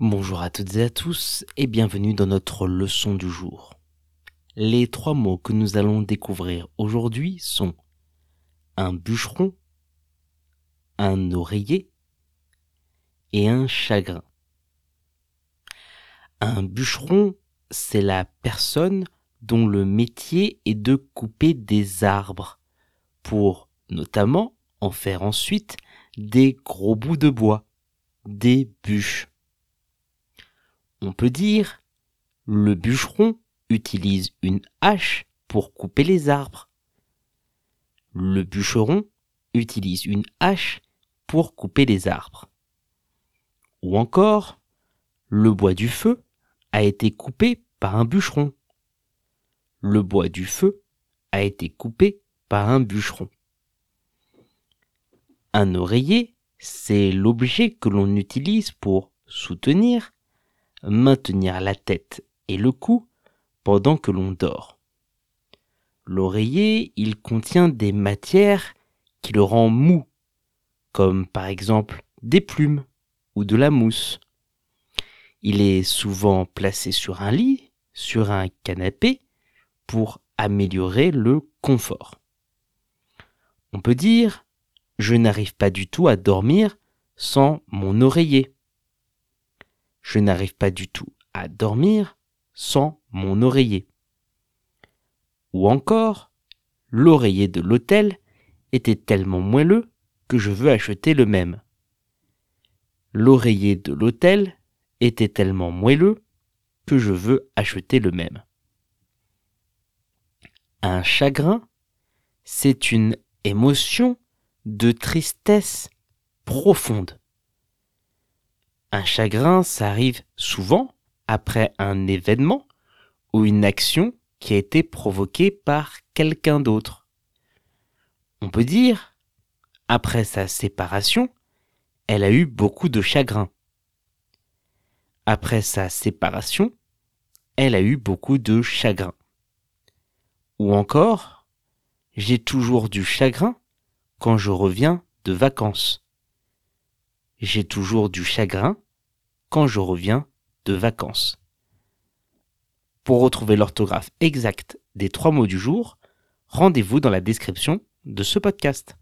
Bonjour à toutes et à tous et bienvenue dans notre leçon du jour. Les trois mots que nous allons découvrir aujourd'hui sont un bûcheron, un oreiller et un chagrin. Un bûcheron, c'est la personne dont le métier est de couper des arbres pour notamment en faire ensuite des gros bouts de bois, des bûches. On peut dire le bûcheron utilise une hache pour couper les arbres. Le bûcheron utilise une hache pour couper les arbres. Ou encore, le bois du feu a été coupé par un bûcheron. Le bois du feu a été coupé par un bûcheron. Un oreiller, c'est l'objet que l'on utilise pour soutenir, maintenir la tête et le cou pendant que l'on dort. L'oreiller, il contient des matières qui le rendent mou, comme par exemple des plumes ou de la mousse. Il est souvent placé sur un lit, sur un canapé, pour améliorer le confort. On peut dire je n'arrive pas du tout à dormir sans mon oreiller. Je n'arrive pas du tout à dormir sans mon oreiller. Ou encore, l'oreiller de l'hôtel était tellement moelleux que je veux acheter le même. L'oreiller de l'hôtel était tellement moelleux que je veux acheter le même. Un chagrin, c'est une émotion de tristesse profonde. Un chagrin, ça arrive souvent après un événement ou une action qui a été provoquée par quelqu'un d'autre. On peut dire, après sa séparation, elle a eu beaucoup de chagrin. Après sa séparation, elle a eu beaucoup de chagrin. Ou encore, j'ai toujours du chagrin quand je reviens de vacances. J'ai toujours du chagrin quand je reviens de vacances. Pour retrouver l'orthographe exacte des trois mots du jour, rendez-vous dans la description de ce podcast.